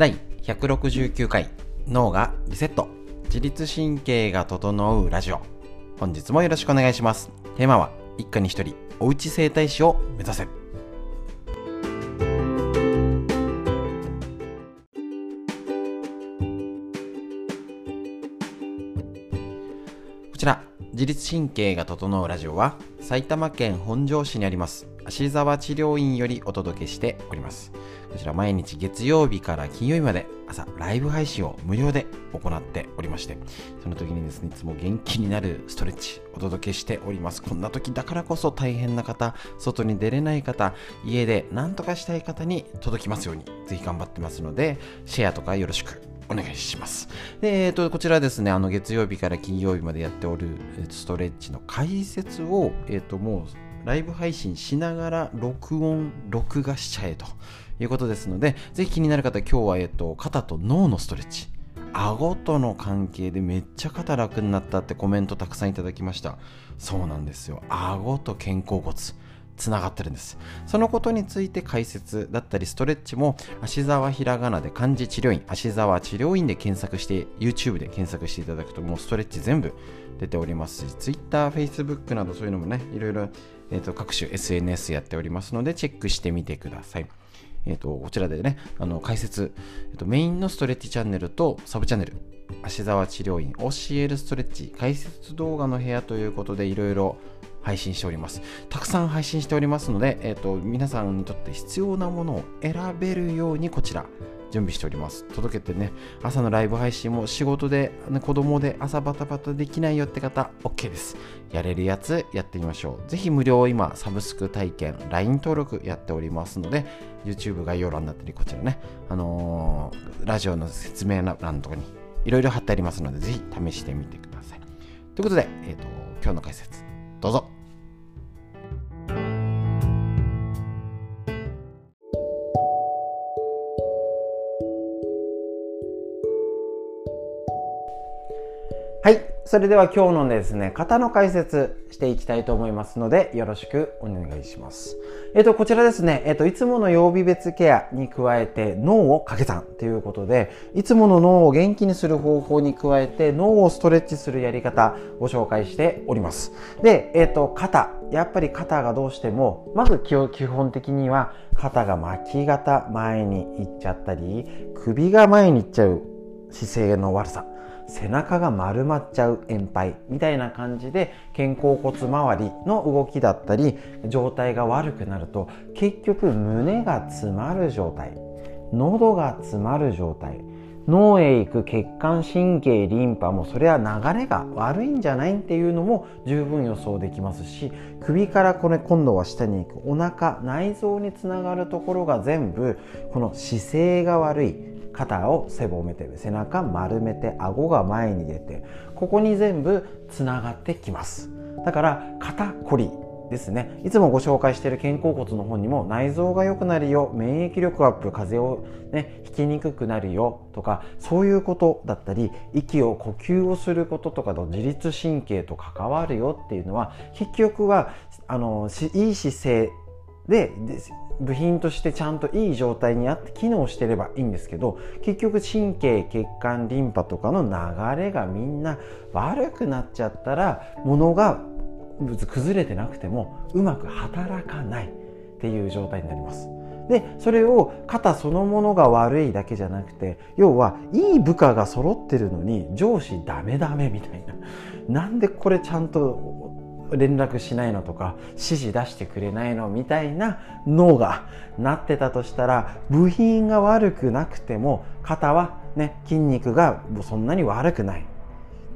第169回脳がリセット。自律神経が整うラジオ。本日もよろしくお願いします。テーマは一家に一人おうち整体師を目指せ。こちら自律神経が整うラジオは埼玉県本庄市にあります。芦沢治療院よりお届けしておりますこちら毎日月曜日から金曜日まで朝ライブ配信を無料で行っておりましてその時にですねいつも元気になるストレッチお届けしておりますこんな時だからこそ大変な方外に出れない方家で何とかしたい方に届きますようにぜひ頑張ってますのでシェアとかよろしくお願いします。で、えっ、ー、と、こちらですね、あの、月曜日から金曜日までやっておるストレッチの解説を、えっ、ー、と、もう、ライブ配信しながら録音、録画しちゃえということですので、ぜひ気になる方、今日は、えっ、と、肩と脳のストレッチ。顎との関係でめっちゃ肩楽になったってコメントたくさんいただきました。そうなんですよ。顎と肩甲骨。つながってるんですそのことについて解説だったりストレッチも芦沢ひらがなで漢字治療院芦沢治療院で検索して YouTube で検索していただくともうストレッチ全部出ておりますし Twitter、Facebook などそういうのもねいろいろ、えーと、各種 SNS やっておりますのでチェックしてみてください。えーと、こちらでねあの解説、えーと、メインのストレッチチャンネルとサブチャンネル。芦沢治療院教えるストレッチ。解説動画の部屋ということでいろいろ配信しております。たくさん配信しておりますので、えーと、皆さんにとって必要なものを選べるようにこちら。準備しております。届けてね、朝のライブ配信も仕事で、ね、子供で朝バタバタできないよって方、OK です。やれるやつやってみましょう。ぜひ無料今、サブスク体験、LINE 登録やっておりますので、YouTube 概要欄だったり、こちらね、あのー、ラジオの説明欄とかにいろいろ貼ってありますので、ぜひ試してみてください。ということで、えーと今日の解説どうぞそれでは今日のですね、型の解説していきたいと思いますので、よろしくお願いします。えっ、と、こちらですね、えっ、と、いつもの曜日別ケアに加えて脳を掛け算ということで、いつもの脳を元気にする方法に加えて脳をストレッチするやり方ご紹介しております。で、えっ、と、肩。やっぱり肩がどうしても、まず基本的には肩が巻き肩前に行っちゃったり、首が前に行っちゃう姿勢の悪さ。背中が丸まっちゃう炎肺みたいな感じで肩甲骨周りの動きだったり状態が悪くなると結局胸が詰まる状態。喉が詰まる状態。脳へ行く血管神経リンパもそれは流れが悪いんじゃないっていうのも十分予想できますし首からこれ今度は下に行くお腹内臓につながるところが全部この姿勢が悪い肩を背ぼめて背中丸めて顎が前に出てここに全部つながってきます。だから肩こりですね。いつもご紹介している肩甲骨の本にも内臓が良くなるよ免疫力アップ風邪を、ね、ひきにくくなるよとかそういうことだったり息を呼吸をすることとかと自律神経と関わるよっていうのは結局はあのいい姿勢でです部品としてちゃんといい状態にあって機能してればいいんですけど結局神経血管リンパとかの流れがみんな悪くなっちゃったらものが崩れてなくてもうまく働かないっていう状態になります。でそれを肩そのものが悪いだけじゃなくて要はいい部下が揃ってるのに上司ダメダメみたいななんでこれちゃんと連絡しないのとか指示出してくれないのみたいな脳がなってたとしたら部品が悪くなくても肩はね筋肉がそんなに悪くない。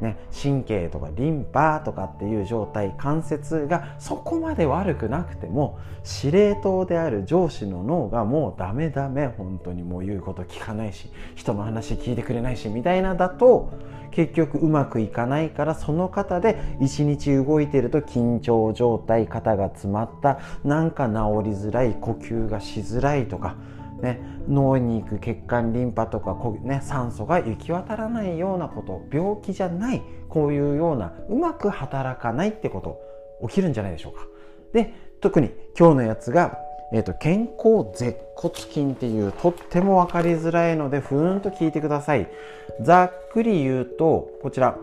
ね、神経とかリンパとかっていう状態関節がそこまで悪くなくても司令塔である上司の脳がもうダメダメ本当にもう言うこと聞かないし人の話聞いてくれないしみたいなだと結局うまくいかないからその方で一日動いてると緊張状態肩が詰まったなんか治りづらい呼吸がしづらいとかね、脳に行く血管リンパとか、ね、酸素が行き渡らないようなこと病気じゃないこういうようなうまく働かないってこと起きるんじゃないでしょうか。で特に今日のやつがえーと、健康舌骨筋っていうとっても分かりづらいのでふーんと聞いてくださいざっくり言うとこちら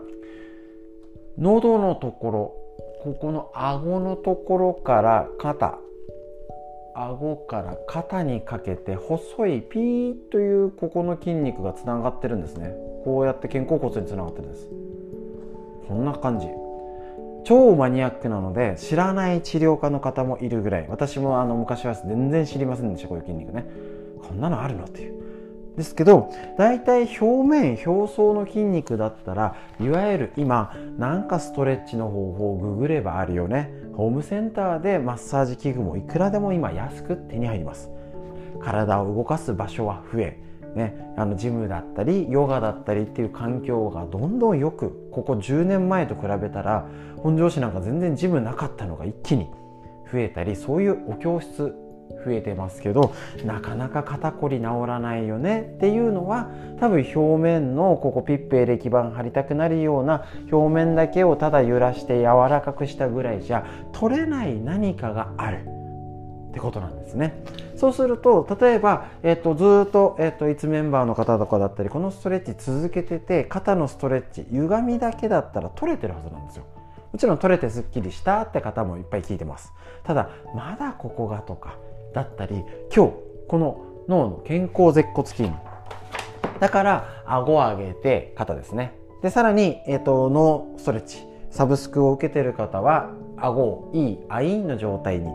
喉のところここの顎のところから肩顎から肩にかけて細いピーというここの筋肉がつながってるんですね。こうやって肩甲骨につながってるんです。こんな感じ。超マニアックなので知らない治療家の方もいるぐらい。私もあの昔は全然知りませんでしたこういう筋肉ね。こんなのあるのっていう。ですけど大体表面表層の筋肉だったらいわゆる今なんかストレッチの方法をググればあるよね。ホームセンターでマッサージ器具もいくらでも今安く手に入ります。体を動かす場所は増えね、あのジムだったりヨガだったりっていう環境がどんどんよくここ10年前と比べたら本庄市なんか全然ジムなかったのが一気に増えたりそういうお教室増えてますけどなかなか肩こり治らないよねっていうのは多分表面のここピッペエレキ板貼りたくなるような表面だけをただ揺らして柔らかくしたぐらいじゃ取れない何かがあるってことなんですね。そうすると例えば、えっと、ずっと、えっと、いつメンバーの方とかだったりこのストレッチ続けてて肩のストレッチ歪みだけだったら取れてるはずなんですよ。もちろん取れてすっきりしたって方もいっぱい聞いてます。ただまだここがとかだったり今日この脳の肩甲舌骨筋。だから顎を上げて肩ですね。でさらに、えーと、脳ストレッチ。サブスクを受けてる方は顎をいいアインの状態に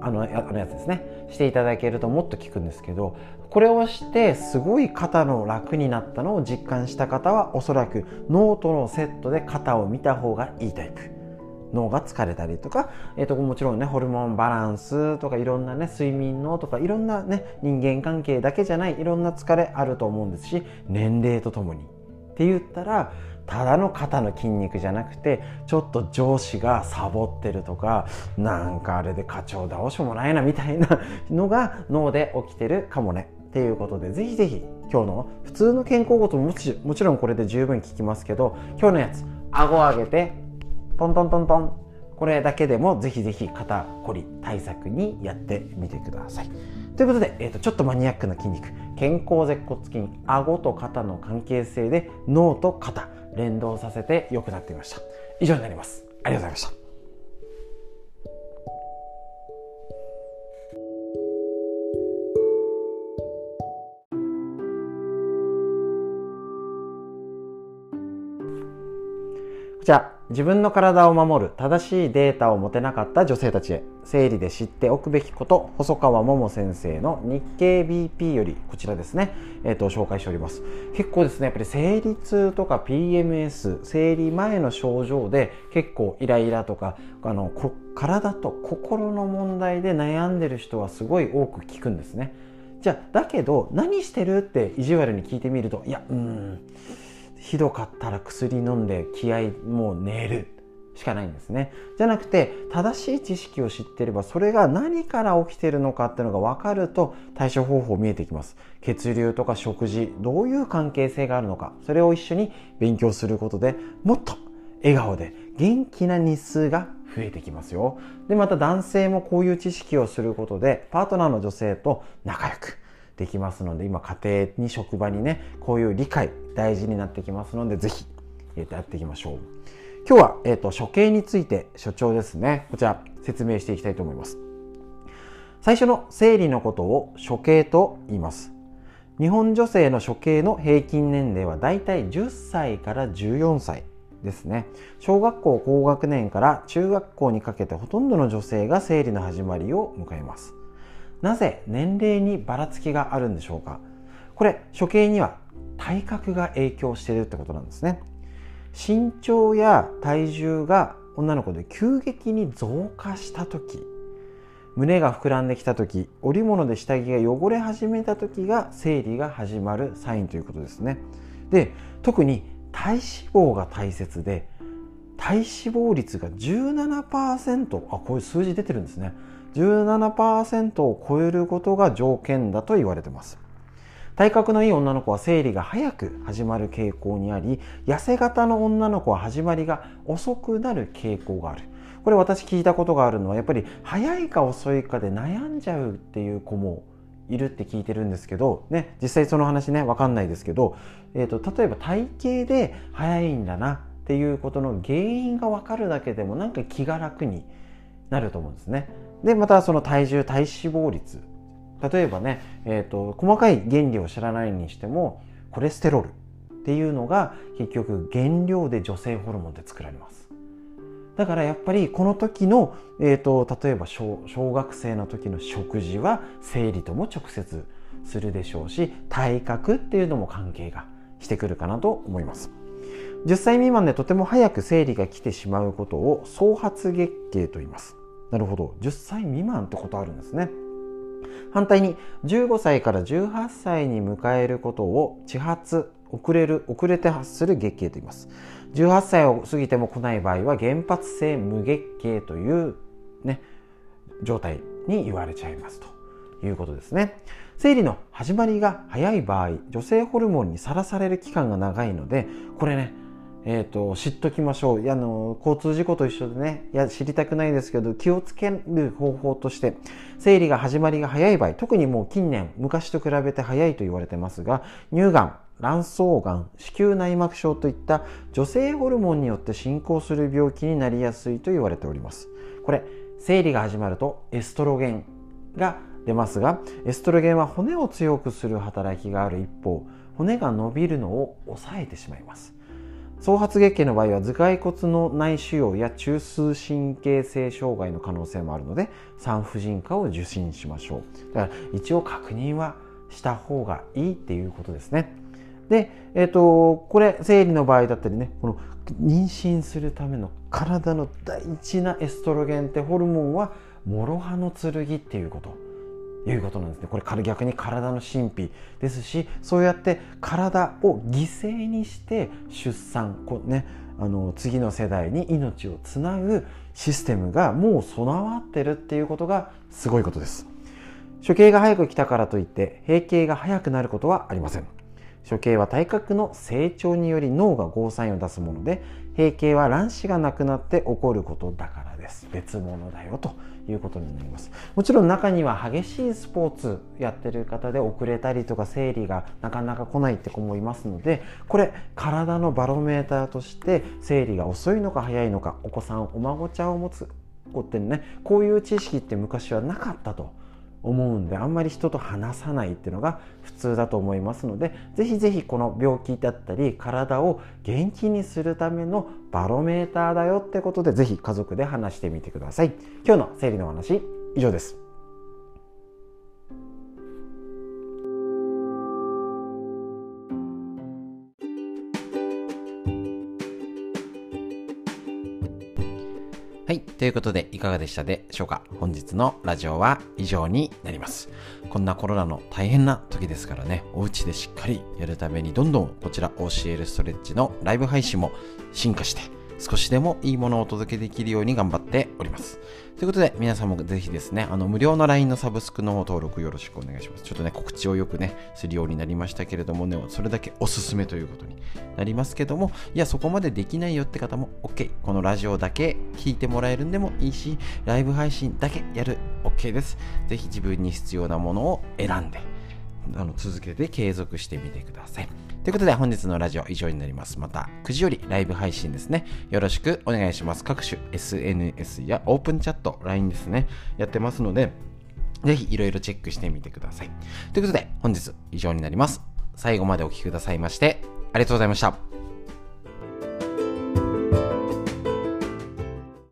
あのあのやつですね。していただけるともっと効くんですけどこれをしてすごい肩の楽になったのを実感した方はおそらく脳とのセットで肩を見た方がいいタイプ。脳が疲れたりとか、えー、ともちろんねホルモンバランスとかいろんなね睡眠のとかいろんなね人間関係だけじゃないいろんな疲れあると思うんですし年齢とともに。って言ったらただの肩の筋肉じゃなくてちょっと上司がサボってるとかなんかあれで課長どうしようもないなみたいなのが脳で起きてるかもね。っていうことでぜひぜひ今日の普通の肩甲骨ももちもちろんこれで十分効きますけど今日のやつ顎上げてトントントントン。これだけでもぜひぜひ肩こり対策にやってみてください。ということで、えーと、ちょっとマニアックな筋肉。肩甲舌骨筋顎と肩の関係性で脳と肩連動させて良くなっていました。以上になります。ありがとうございました。じゃあ自分の体を守る正しいデータを持てなかった女性たちへ生理で知っておくべきこと細川桃先生の日経 BP よりこちらですね、えーと、紹介しております。結構ですねやっぱり生理痛とか PMS 生理前の症状で結構イライラとかあの体と心の問題で悩んでる人はすごい多く聞くんですね。じゃあだけど何してるって意地悪に聞いてみるといやうん。ひどかったら薬飲んで気合もう寝るしかないんですね。じゃなくて正しい知識を知ってればそれが何から起きてるのかっていうのが分かると対処方法見えてきます。血流とか食事どういう関係性があるのかそれを一緒に勉強することでもっと笑顔で元気な日数が増えてきますよ。でまた男性もこういう知識をすることでパートナーの女性と仲良くできますので今家庭に職場にねこういう理解大事になってきますのでぜひやっていきましょう。今日は、えーと、処刑について所長ですね。こちら説明していきたいと思います。最初の生理のことを処刑と言います。日本女性の処刑の平均年齢はだいたい10歳から14歳ですね。小学校高学年から中学校にかけてほとんどの女性が生理の始まりを迎えます。なぜ年齢にばらつきがあるんでしょうか。これ処刑には体格が影響しているってことなんですね。身長や体重が女の子で急激に増加した時胸が膨らんできた時織物で下着が汚れ始めた時が生理が始まるサインということですね。で特に体脂肪が大切で体脂肪率が17%あこういう数字出てるんですね。17%を超えることが条件だと言われてます。体格のいい女の子は生理が早く始まる傾向にあり痩せ型の女の子は始まりが遅くなる傾向があるこれ私聞いたことがあるのはやっぱり早いか遅いかで悩んじゃうっていう子もいるって聞いてるんですけど、ね、実際その話ね分かんないですけど、えーと、例えば体型で早いんだなっていうことの原因が分かるだけでもなんか気が楽になると思うんですね。でまたその体重体脂肪率例えばね、えーと、細かい原理を知らないにしてもコレステロールっていうのが結局原料で女性ホルモンで作られます。だからやっぱりこの時の、えーと、例えば小学生の時の食事は生理とも直接するでしょうし体格っていうのも関係がしてくるかなと思います。10歳未満でとても早く生理が来てしまうことを創発月経と言います。なるほど。10歳未満ってことあるんですね。反対に15歳から18歳に迎えることを遅発遅れる遅れて発する月経と言います。18歳を過ぎても来ない場合は原発性無月経というね状態に言われちゃいます。ということですね。生理の始まりが早い場合女性ホルモンにさらされる期間が長いのでこれねえーと、知っときましょう。あの交通事故と一緒でねいや知りたくないですけど気をつける方法として生理が始まりが早い場合特にもう近年昔と比べて早いと言われてますが乳がん卵巣がん子宮内膜症といった女性ホルモンによって進行する病気になりやすいと言われております。これ生理が始まるとエストロゲンが出ますがエストロゲンは骨を強くする働きがある一方骨が伸びるのを抑えてしまいます。創発月経の場合は頭蓋骨の内腫瘍や中枢神経性障害の可能性もあるので産婦人科を受診しましょうだから一応確認はした方がいいっていうことですねで、えっ、ー、と、これ、生理の場合だったりね、この妊娠するための体の大事なエストロゲンってホルモンは、諸刃の剣っていうこと。いうことなんですね。これ逆に体の神秘ですし、そうやって体を犠牲にして出産、こね、あの次の世代に命をつなぐシステムがもう備わってるっていうことがすごいことです。処刑が早く来たからといって閉経が早くなることはありません。処刑は体格の成長により脳がゴーサインを出すもので閉経は卵子がなくなって起こることだからです。別物だよということになります。もちろん中には激しいスポーツやってる方で遅れたりとか生理がなかなか来ないって子もいますのでこれ体のバロメーターとして生理が遅いのか早いのかお子さんお孫ちゃんを持つ子ってねこういう知識って昔はなかったと。思うんであんまり人と話さないっていうのが普通だと思いますのでぜひぜひこの病気だったり体を元気にするためのバロメーターだよってことでぜひ家族で話してみてください。今日の生理の話以上です。ということで、いかがでしたでしょうか？本日のラジオは以上になります。こんなコロナの大変な時ですからね、お家でしっかりやるために、どんどんこちら OCL ストレッチのライブ配信も進化して、少しでもいいものをお届けできるように頑張っております。ということで、皆さんもぜひですね、あの、無料の LINE のサブスクの登録よろしくお願いします。ちょっとね、告知をよくね、するようになりましたけれどもね、それだけおすすめということになりますけども、いや、そこまでできないよって方も OK。このラジオだけ聞いてもらえるんでもいいし、ライブ配信だけやる OK です。ぜひ自分に必要なものを選んで、あの続けて継続してみてください。ということで本日のラジオ以上になります。また9時よりライブ配信ですね。よろしくお願いします。各種 SNS やオープンチャット、LINE ですね。やってますので、ぜひいろいろチェックしてみてください。ということで本日以上になります。最後までお聴きくださいましてありがとうございました。